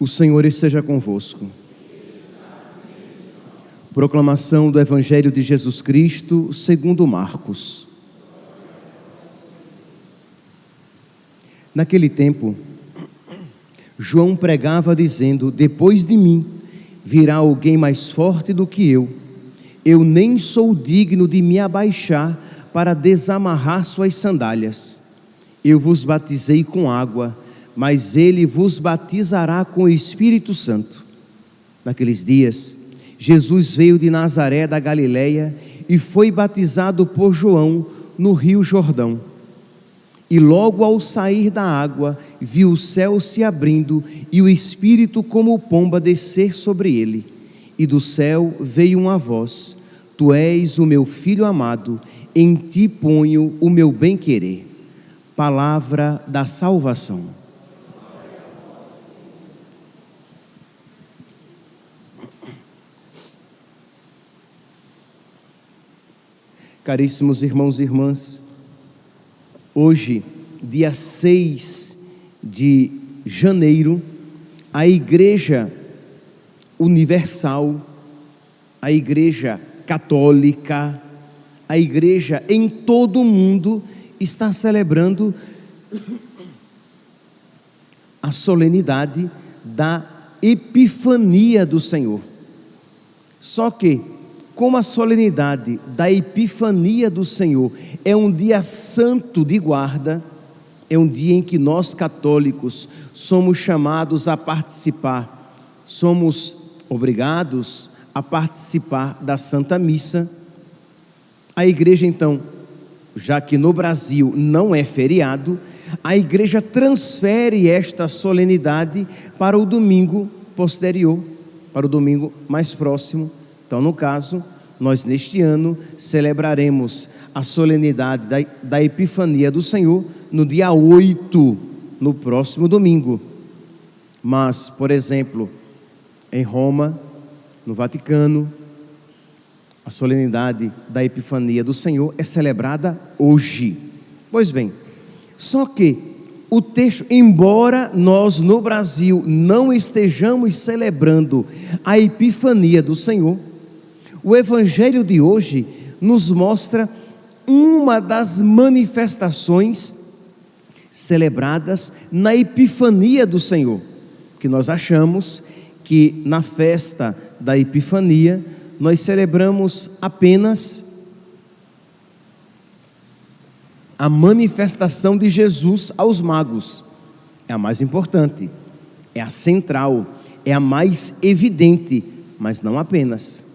O Senhor esteja convosco. Proclamação do Evangelho de Jesus Cristo, segundo Marcos. Naquele tempo, João pregava dizendo: Depois de mim virá alguém mais forte do que eu. Eu nem sou digno de me abaixar para desamarrar suas sandálias. Eu vos batizei com água mas ele vos batizará com o Espírito Santo. Naqueles dias, Jesus veio de Nazaré da Galileia e foi batizado por João no Rio Jordão. E logo ao sair da água, viu o céu se abrindo e o Espírito como pomba descer sobre ele. E do céu veio uma voz: Tu és o meu filho amado, em ti ponho o meu bem-querer. Palavra da salvação. Caríssimos irmãos e irmãs, hoje, dia 6 de janeiro, a Igreja Universal, a Igreja Católica, a Igreja em todo o mundo está celebrando a solenidade da Epifania do Senhor. Só que como a solenidade da Epifania do Senhor é um dia santo de guarda, é um dia em que nós católicos somos chamados a participar, somos obrigados a participar da Santa Missa. A igreja, então, já que no Brasil não é feriado, a igreja transfere esta solenidade para o domingo posterior, para o domingo mais próximo. Então, no caso, nós neste ano celebraremos a solenidade da, da Epifania do Senhor no dia 8, no próximo domingo. Mas, por exemplo, em Roma, no Vaticano, a solenidade da Epifania do Senhor é celebrada hoje. Pois bem, só que o texto, embora nós no Brasil não estejamos celebrando a Epifania do Senhor, o Evangelho de hoje nos mostra uma das manifestações celebradas na Epifania do Senhor, que nós achamos que na festa da Epifania nós celebramos apenas a manifestação de Jesus aos magos. É a mais importante, é a central, é a mais evidente, mas não apenas.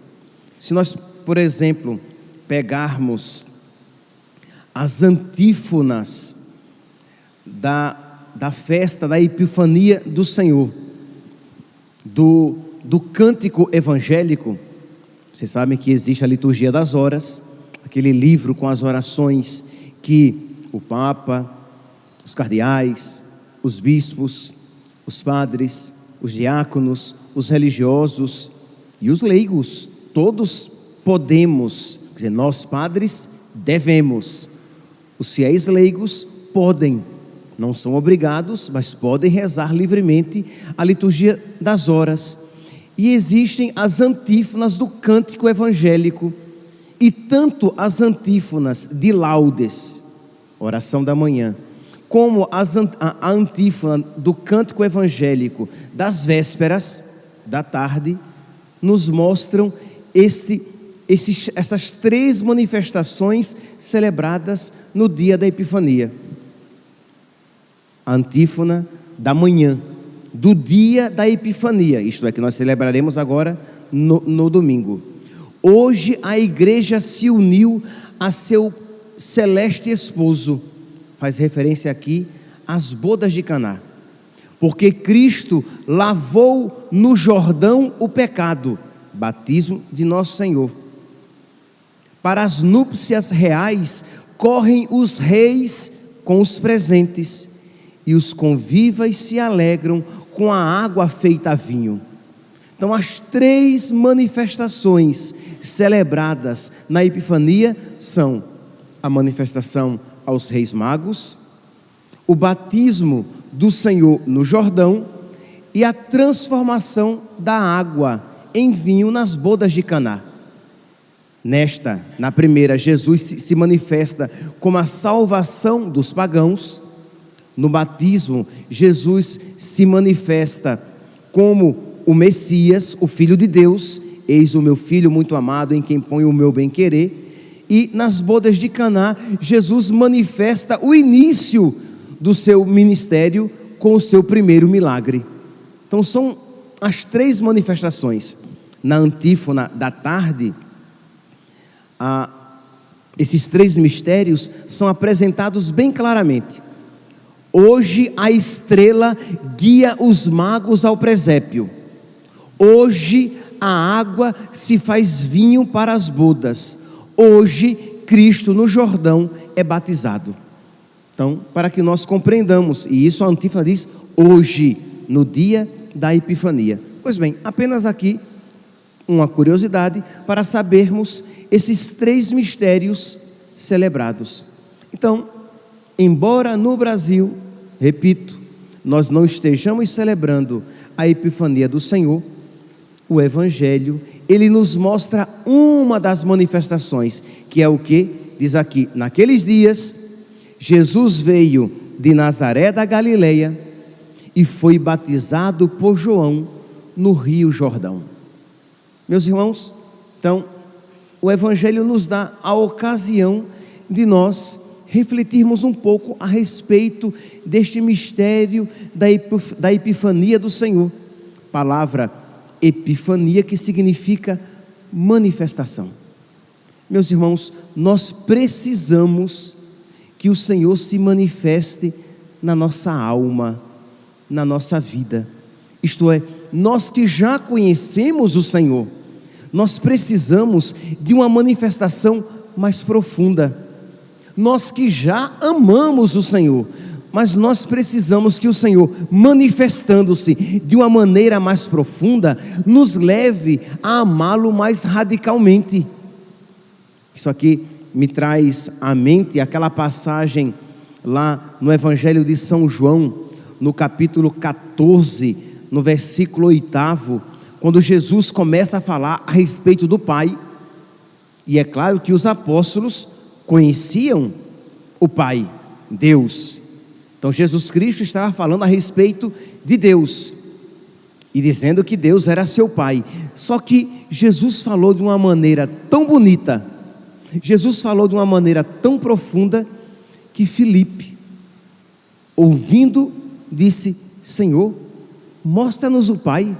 Se nós, por exemplo, pegarmos as antífonas da, da festa da Epifania do Senhor, do, do cântico evangélico, vocês sabem que existe a liturgia das horas, aquele livro com as orações que o Papa, os cardeais, os bispos, os padres, os diáconos, os religiosos e os leigos todos podemos, quer dizer, nós padres devemos, os fiéis leigos podem, não são obrigados, mas podem rezar livremente a liturgia das horas. E existem as antífonas do cântico evangélico, e tanto as antífonas de laudes, oração da manhã, como as, a, a antífona do cântico evangélico das vésperas, da tarde, nos mostram este, essas três manifestações celebradas no dia da Epifania. A antífona da manhã, do dia da Epifania, isto é, que nós celebraremos agora no, no domingo. Hoje a igreja se uniu a seu celeste esposo, faz referência aqui às bodas de Caná, porque Cristo lavou no Jordão o pecado batismo de nosso Senhor. Para as núpcias reais correm os reis com os presentes, e os convivas se alegram com a água feita vinho. Então, as três manifestações celebradas na Epifania são a manifestação aos reis magos, o batismo do Senhor no Jordão e a transformação da água em vinho nas bodas de Caná. Nesta, na primeira, Jesus se manifesta como a salvação dos pagãos. No batismo, Jesus se manifesta como o Messias, o Filho de Deus. Eis o meu filho muito amado, em quem põe o meu bem-querer. E nas bodas de Caná, Jesus manifesta o início do seu ministério com o seu primeiro milagre. Então são as três manifestações. Na antífona da tarde, ah, esses três mistérios são apresentados bem claramente. Hoje a estrela guia os magos ao presépio. Hoje a água se faz vinho para as bodas. Hoje Cristo no Jordão é batizado. Então, para que nós compreendamos, e isso a antífona diz hoje, no dia da Epifania. Pois bem, apenas aqui uma curiosidade para sabermos esses três mistérios celebrados. Então, embora no Brasil, repito, nós não estejamos celebrando a Epifania do Senhor, o Evangelho, ele nos mostra uma das manifestações, que é o que? Diz aqui: naqueles dias, Jesus veio de Nazaré da Galileia e foi batizado por João no Rio Jordão. Meus irmãos, então, o Evangelho nos dá a ocasião de nós refletirmos um pouco a respeito deste mistério da Epifania do Senhor. Palavra Epifania que significa manifestação. Meus irmãos, nós precisamos que o Senhor se manifeste na nossa alma, na nossa vida. Isto é, nós que já conhecemos o Senhor, nós precisamos de uma manifestação mais profunda. Nós que já amamos o Senhor, mas nós precisamos que o Senhor, manifestando-se de uma maneira mais profunda, nos leve a amá-lo mais radicalmente. Isso aqui me traz à mente aquela passagem lá no Evangelho de São João, no capítulo 14, no versículo 8, quando Jesus começa a falar a respeito do Pai. E é claro que os apóstolos conheciam o Pai, Deus. Então Jesus Cristo estava falando a respeito de Deus e dizendo que Deus era seu Pai. Só que Jesus falou de uma maneira tão bonita Jesus falou de uma maneira tão profunda que Filipe, ouvindo, disse: Senhor, mostra-nos o Pai.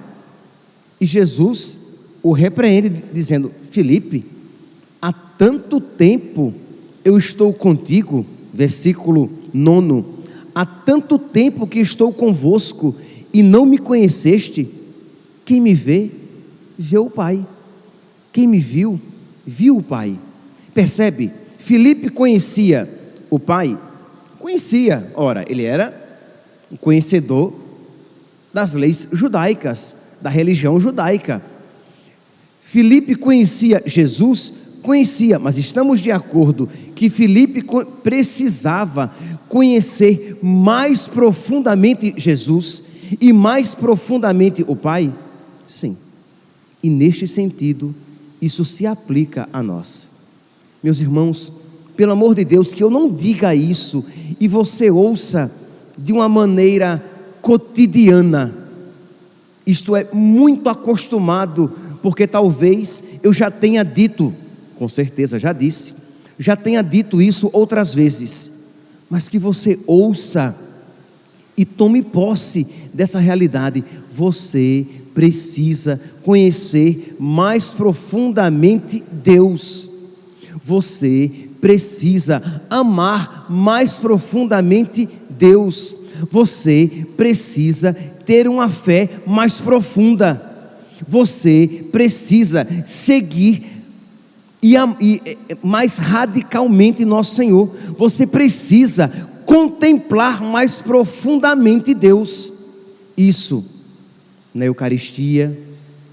E Jesus o repreende, dizendo: Filipe, há tanto tempo eu estou contigo, versículo 9: há tanto tempo que estou convosco e não me conheceste. Quem me vê, vê o Pai. Quem me viu, viu o Pai. Percebe? Filipe conhecia o pai? Conhecia. Ora, ele era conhecedor das leis judaicas, da religião judaica. Filipe conhecia Jesus? Conhecia, mas estamos de acordo que Filipe precisava conhecer mais profundamente Jesus e mais profundamente o Pai? Sim. E neste sentido, isso se aplica a nós. Meus irmãos, pelo amor de Deus, que eu não diga isso e você ouça de uma maneira cotidiana, isto é, muito acostumado, porque talvez eu já tenha dito, com certeza já disse, já tenha dito isso outras vezes, mas que você ouça e tome posse dessa realidade. Você precisa conhecer mais profundamente Deus você precisa amar mais profundamente Deus. Você precisa ter uma fé mais profunda. Você precisa seguir e, e mais radicalmente nosso Senhor. Você precisa contemplar mais profundamente Deus. Isso na Eucaristia.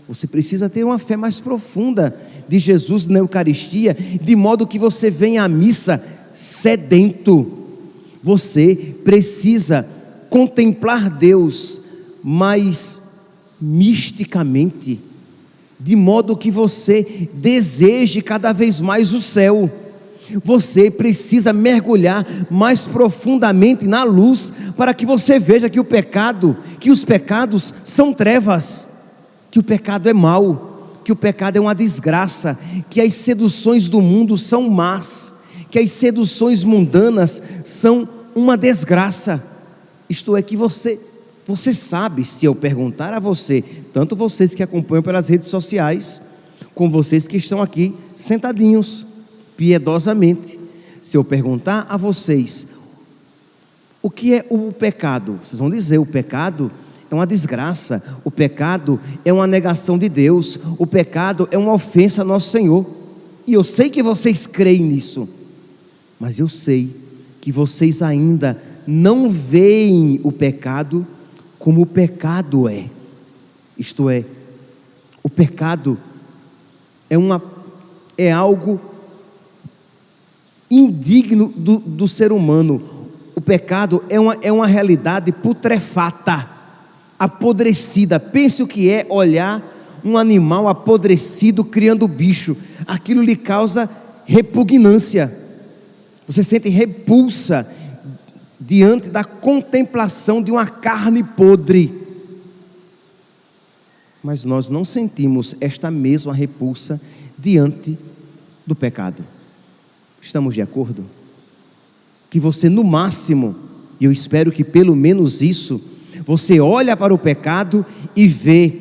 Você precisa ter uma fé mais profunda de Jesus na Eucaristia, de modo que você venha à missa sedento. Você precisa contemplar Deus mais misticamente, de modo que você deseje cada vez mais o céu. Você precisa mergulhar mais profundamente na luz para que você veja que o pecado, que os pecados são trevas, que o pecado é mau, que o pecado é uma desgraça, que as seduções do mundo são más, que as seduções mundanas são uma desgraça. Isto é que você você sabe, se eu perguntar a você, tanto vocês que acompanham pelas redes sociais, como vocês que estão aqui sentadinhos, piedosamente, se eu perguntar a vocês o que é o pecado, vocês vão dizer: o pecado é uma desgraça, o pecado é uma negação de Deus, o pecado é uma ofensa a nosso Senhor. E eu sei que vocês creem nisso, mas eu sei que vocês ainda não veem o pecado como o pecado é. Isto é, o pecado é, uma, é algo indigno do, do ser humano. O pecado é uma, é uma realidade putrefata, apodrecida. Pense o que é olhar um animal apodrecido criando bicho. Aquilo lhe causa repugnância. Você sente repulsa diante da contemplação de uma carne podre. Mas nós não sentimos esta mesma repulsa diante do pecado. Estamos de acordo? Que você, no máximo, e eu espero que pelo menos isso, você olha para o pecado e vê,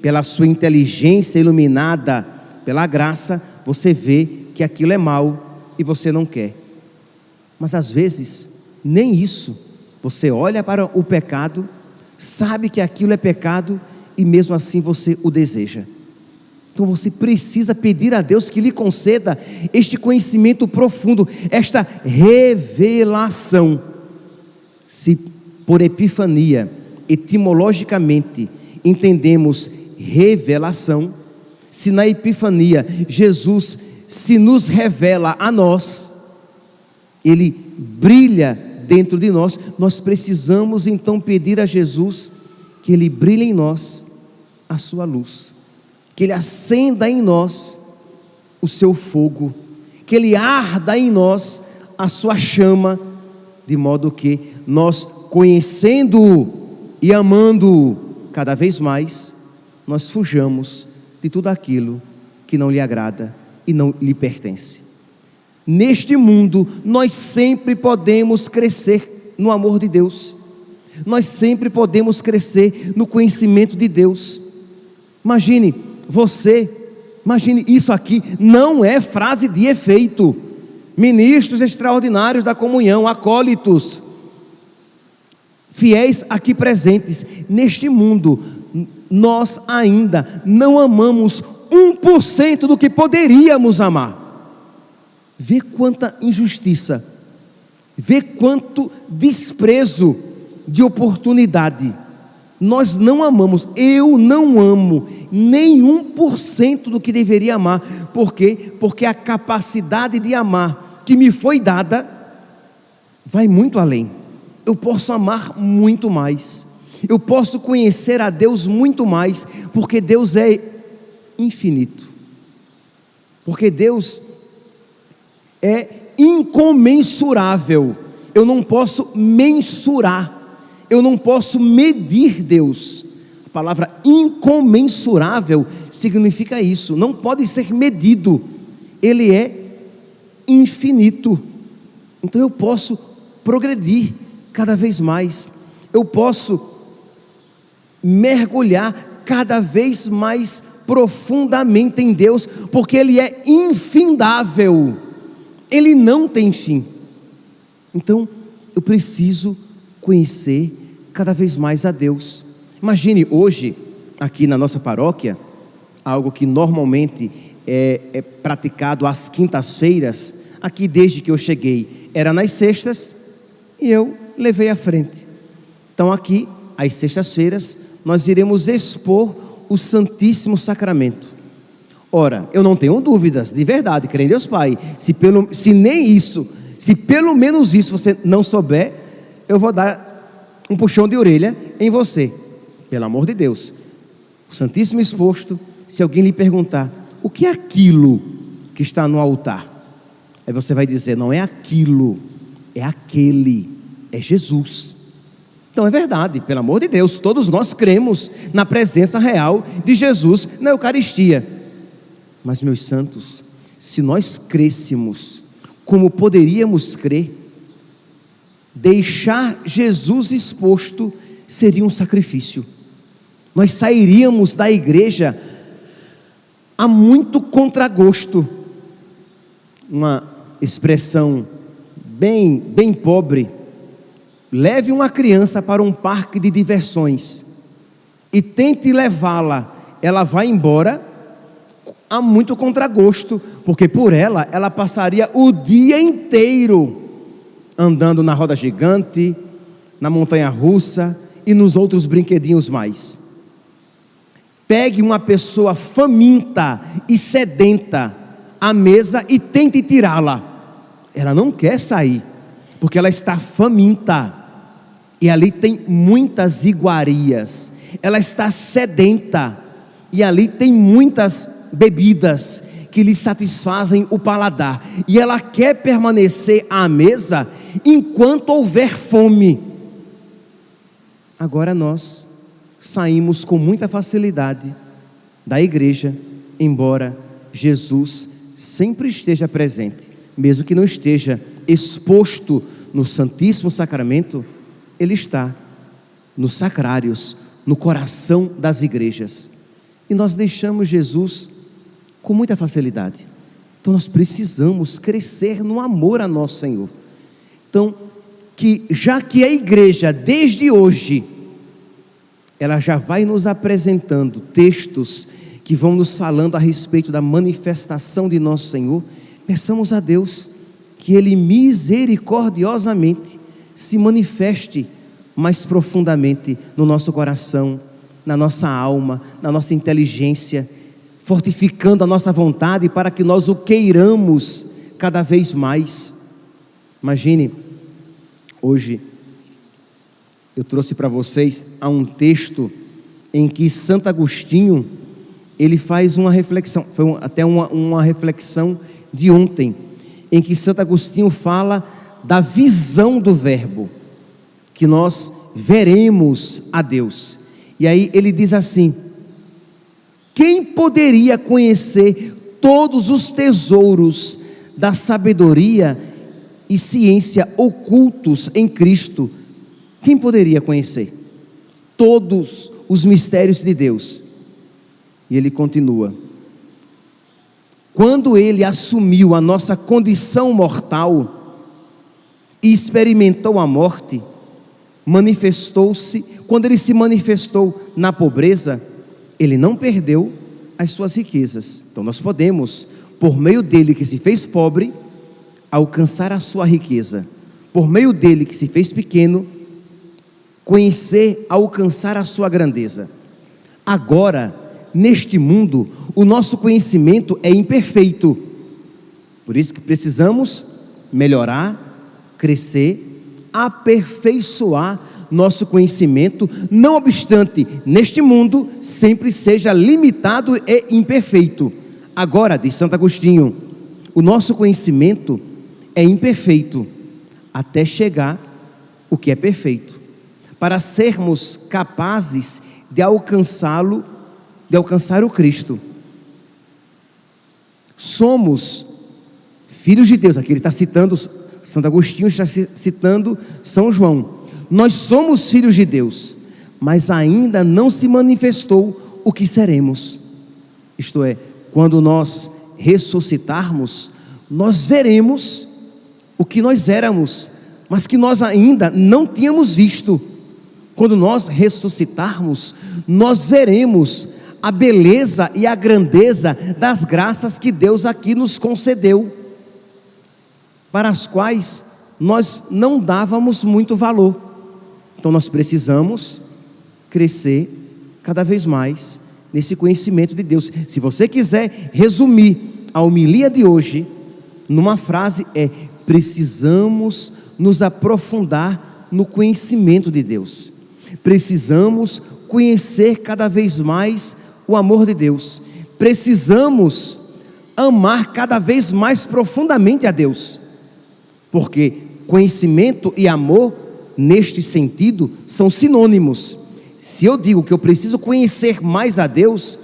pela sua inteligência iluminada pela graça, você vê que aquilo é mal e você não quer. Mas às vezes, nem isso. Você olha para o pecado, sabe que aquilo é pecado e mesmo assim você o deseja. Então você precisa pedir a Deus que lhe conceda este conhecimento profundo, esta revelação. Se por epifania, etimologicamente, entendemos revelação, se na epifania Jesus se nos revela a nós, ele brilha dentro de nós, nós precisamos então pedir a Jesus que Ele brilhe em nós a sua luz, que Ele acenda em nós o seu fogo, que Ele arda em nós a sua chama, de modo que nós, conhecendo-o e amando-o cada vez mais, nós fujamos de tudo aquilo que não lhe agrada e não lhe pertence. Neste mundo, nós sempre podemos crescer no amor de Deus, nós sempre podemos crescer no conhecimento de Deus. Imagine você, imagine isso aqui, não é frase de efeito. Ministros extraordinários da comunhão, acólitos, fiéis aqui presentes, neste mundo, nós ainda não amamos 1% do que poderíamos amar. Vê quanta injustiça, vê quanto desprezo de oportunidade. Nós não amamos, eu não amo nenhum por cento do que deveria amar. Por quê? Porque a capacidade de amar que me foi dada vai muito além. Eu posso amar muito mais. Eu posso conhecer a Deus muito mais, porque Deus é infinito. Porque Deus é incomensurável. Eu não posso mensurar, eu não posso medir Deus. A palavra incomensurável significa isso, não pode ser medido, ele é infinito. Então eu posso progredir cada vez mais, eu posso mergulhar cada vez mais profundamente em Deus, porque Ele é infindável ele não tem fim. Então, eu preciso conhecer cada vez mais a Deus. Imagine hoje, aqui na nossa paróquia, algo que normalmente é, é praticado às quintas-feiras, aqui desde que eu cheguei, era nas sextas, e eu levei à frente. Então, aqui, às sextas-feiras, nós iremos expor o Santíssimo Sacramento. Ora, eu não tenho dúvidas, de verdade, creio em Deus Pai. Se, pelo, se nem isso, se pelo menos isso você não souber, eu vou dar um puxão de orelha em você. pelo amor de Deus, o Santíssimo exposto, se alguém lhe perguntar, o que é aquilo que está no altar? Aí você vai dizer, não é aquilo, é aquele, é Jesus. Então é verdade, pelo amor de Deus, todos nós cremos na presença real de Jesus na Eucaristia. Mas, meus santos, se nós crêssemos como poderíamos crer, deixar Jesus exposto seria um sacrifício. Nós sairíamos da igreja a muito contragosto. Uma expressão bem, bem pobre. Leve uma criança para um parque de diversões e tente levá-la, ela vai embora a muito contragosto, porque por ela ela passaria o dia inteiro andando na roda gigante, na montanha russa e nos outros brinquedinhos mais. Pegue uma pessoa faminta e sedenta à mesa e tente tirá-la. Ela não quer sair, porque ela está faminta. E ali tem muitas iguarias. Ela está sedenta. E ali tem muitas bebidas que lhe satisfazem o paladar. E ela quer permanecer à mesa enquanto houver fome. Agora nós saímos com muita facilidade da igreja, embora Jesus sempre esteja presente, mesmo que não esteja exposto no Santíssimo Sacramento, ele está nos sacrários, no coração das igrejas. E nós deixamos Jesus com muita facilidade. Então nós precisamos crescer no amor a nosso Senhor. Então, que já que a igreja desde hoje ela já vai nos apresentando textos que vão nos falando a respeito da manifestação de nosso Senhor, peçamos a Deus que ele misericordiosamente se manifeste mais profundamente no nosso coração, na nossa alma, na nossa inteligência fortificando a nossa vontade para que nós o queiramos cada vez mais. Imagine, hoje eu trouxe para vocês a um texto em que Santo Agostinho ele faz uma reflexão, foi até uma, uma reflexão de ontem, em que Santo Agostinho fala da visão do Verbo, que nós veremos a Deus. E aí ele diz assim: quem poderia conhecer todos os tesouros da sabedoria e ciência ocultos em Cristo? Quem poderia conhecer todos os mistérios de Deus? E ele continua: quando ele assumiu a nossa condição mortal e experimentou a morte, manifestou-se, quando ele se manifestou na pobreza, ele não perdeu as suas riquezas. Então nós podemos, por meio dele que se fez pobre, alcançar a sua riqueza. Por meio dele que se fez pequeno, conhecer, alcançar a sua grandeza. Agora, neste mundo, o nosso conhecimento é imperfeito. Por isso que precisamos melhorar, crescer, aperfeiçoar nosso conhecimento, não obstante, neste mundo sempre seja limitado e imperfeito. Agora, diz Santo Agostinho, o nosso conhecimento é imperfeito até chegar o que é perfeito. Para sermos capazes de alcançá-lo, de alcançar o Cristo. Somos filhos de Deus. Aqui ele está citando, Santo Agostinho está citando São João nós somos filhos de Deus, mas ainda não se manifestou o que seremos. Isto é, quando nós ressuscitarmos, nós veremos o que nós éramos, mas que nós ainda não tínhamos visto. Quando nós ressuscitarmos, nós veremos a beleza e a grandeza das graças que Deus aqui nos concedeu, para as quais nós não dávamos muito valor. Então nós precisamos crescer cada vez mais nesse conhecimento de Deus. Se você quiser resumir a homilia de hoje numa frase é: precisamos nos aprofundar no conhecimento de Deus. Precisamos conhecer cada vez mais o amor de Deus. Precisamos amar cada vez mais profundamente a Deus. Porque conhecimento e amor, neste sentido, são sinônimos. Se eu digo que eu preciso conhecer mais a Deus,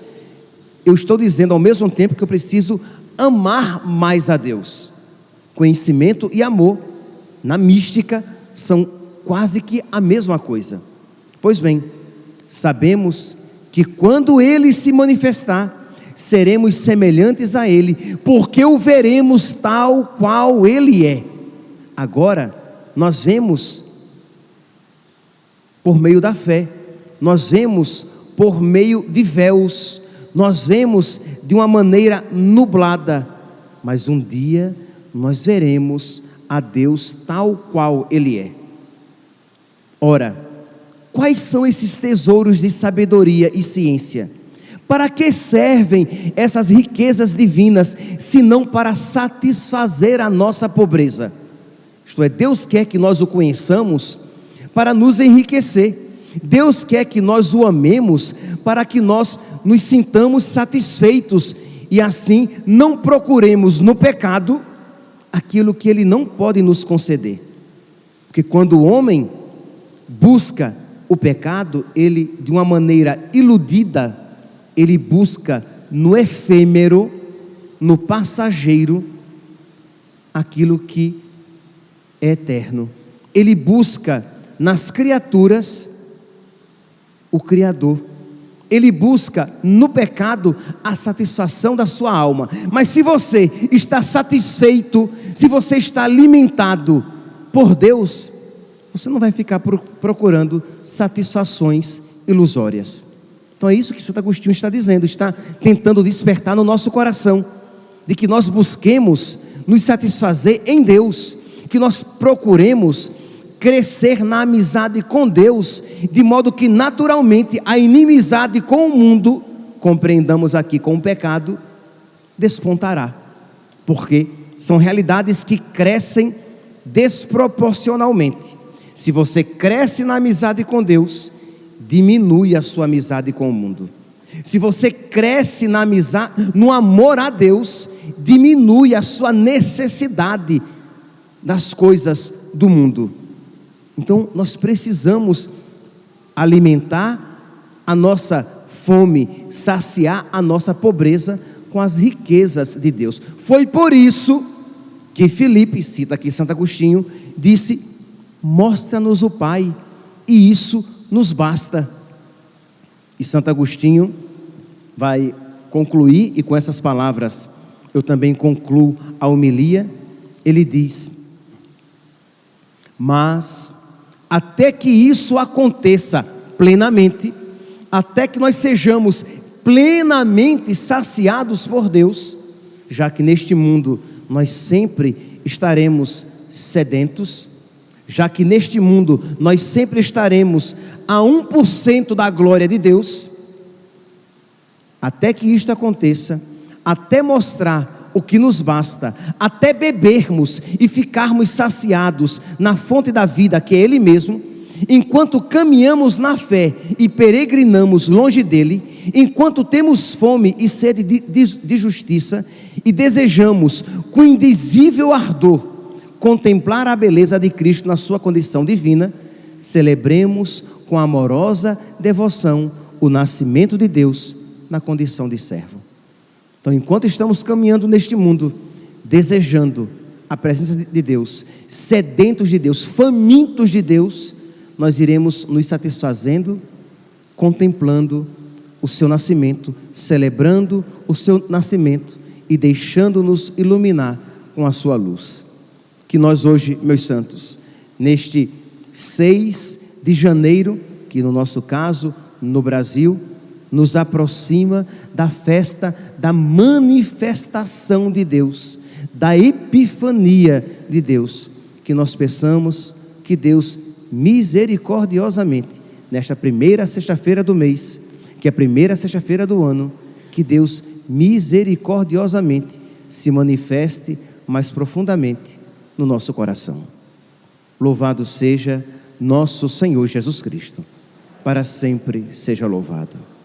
eu estou dizendo ao mesmo tempo que eu preciso amar mais a Deus. Conhecimento e amor, na mística, são quase que a mesma coisa. Pois bem, sabemos que quando ele se manifestar, seremos semelhantes a ele, porque o veremos tal qual ele é. Agora, nós vemos por meio da fé, nós vemos por meio de véus, nós vemos de uma maneira nublada, mas um dia nós veremos a Deus tal qual Ele é. Ora, quais são esses tesouros de sabedoria e ciência? Para que servem essas riquezas divinas, se não para satisfazer a nossa pobreza? Isto é, Deus quer que nós o conheçamos para nos enriquecer. Deus quer que nós o amemos para que nós nos sintamos satisfeitos e assim não procuremos no pecado aquilo que ele não pode nos conceder. Porque quando o homem busca o pecado, ele de uma maneira iludida, ele busca no efêmero, no passageiro, aquilo que é eterno. Ele busca nas criaturas o Criador. Ele busca no pecado a satisfação da sua alma. Mas se você está satisfeito, se você está alimentado por Deus, você não vai ficar procurando satisfações ilusórias. Então é isso que Santo Agostinho está dizendo, está tentando despertar no nosso coração, de que nós busquemos nos satisfazer em Deus, que nós procuremos crescer na amizade com Deus, de modo que naturalmente a inimizade com o mundo, compreendamos aqui com o pecado, despontará, porque são realidades que crescem desproporcionalmente. Se você cresce na amizade com Deus, diminui a sua amizade com o mundo. Se você cresce na amizade, no amor a Deus, diminui a sua necessidade das coisas do mundo. Então, nós precisamos alimentar a nossa fome, saciar a nossa pobreza com as riquezas de Deus. Foi por isso que Filipe, cita aqui Santo Agostinho, disse: Mostra-nos o Pai, e isso nos basta. E Santo Agostinho vai concluir, e com essas palavras eu também concluo a homilia. Ele diz: Mas até que isso aconteça plenamente, até que nós sejamos plenamente saciados por Deus, já que neste mundo nós sempre estaremos sedentos, já que neste mundo nós sempre estaremos a 1% da glória de Deus, até que isto aconteça, até mostrar o que nos basta, até bebermos e ficarmos saciados na fonte da vida que é Ele mesmo, enquanto caminhamos na fé e peregrinamos longe dele, enquanto temos fome e sede de, de, de justiça e desejamos com indizível ardor contemplar a beleza de Cristo na sua condição divina, celebremos com amorosa devoção o nascimento de Deus na condição de servo. Então, enquanto estamos caminhando neste mundo, desejando a presença de Deus, sedentos de Deus, famintos de Deus, nós iremos nos satisfazendo, contemplando o seu nascimento, celebrando o seu nascimento e deixando-nos iluminar com a sua luz. Que nós hoje, meus santos, neste 6 de janeiro, que no nosso caso, no Brasil, nos aproxima da festa da manifestação de Deus, da epifania de Deus, que nós peçamos que Deus misericordiosamente, nesta primeira sexta-feira do mês, que é a primeira sexta-feira do ano, que Deus misericordiosamente se manifeste mais profundamente no nosso coração. Louvado seja nosso Senhor Jesus Cristo. para sempre seja louvado.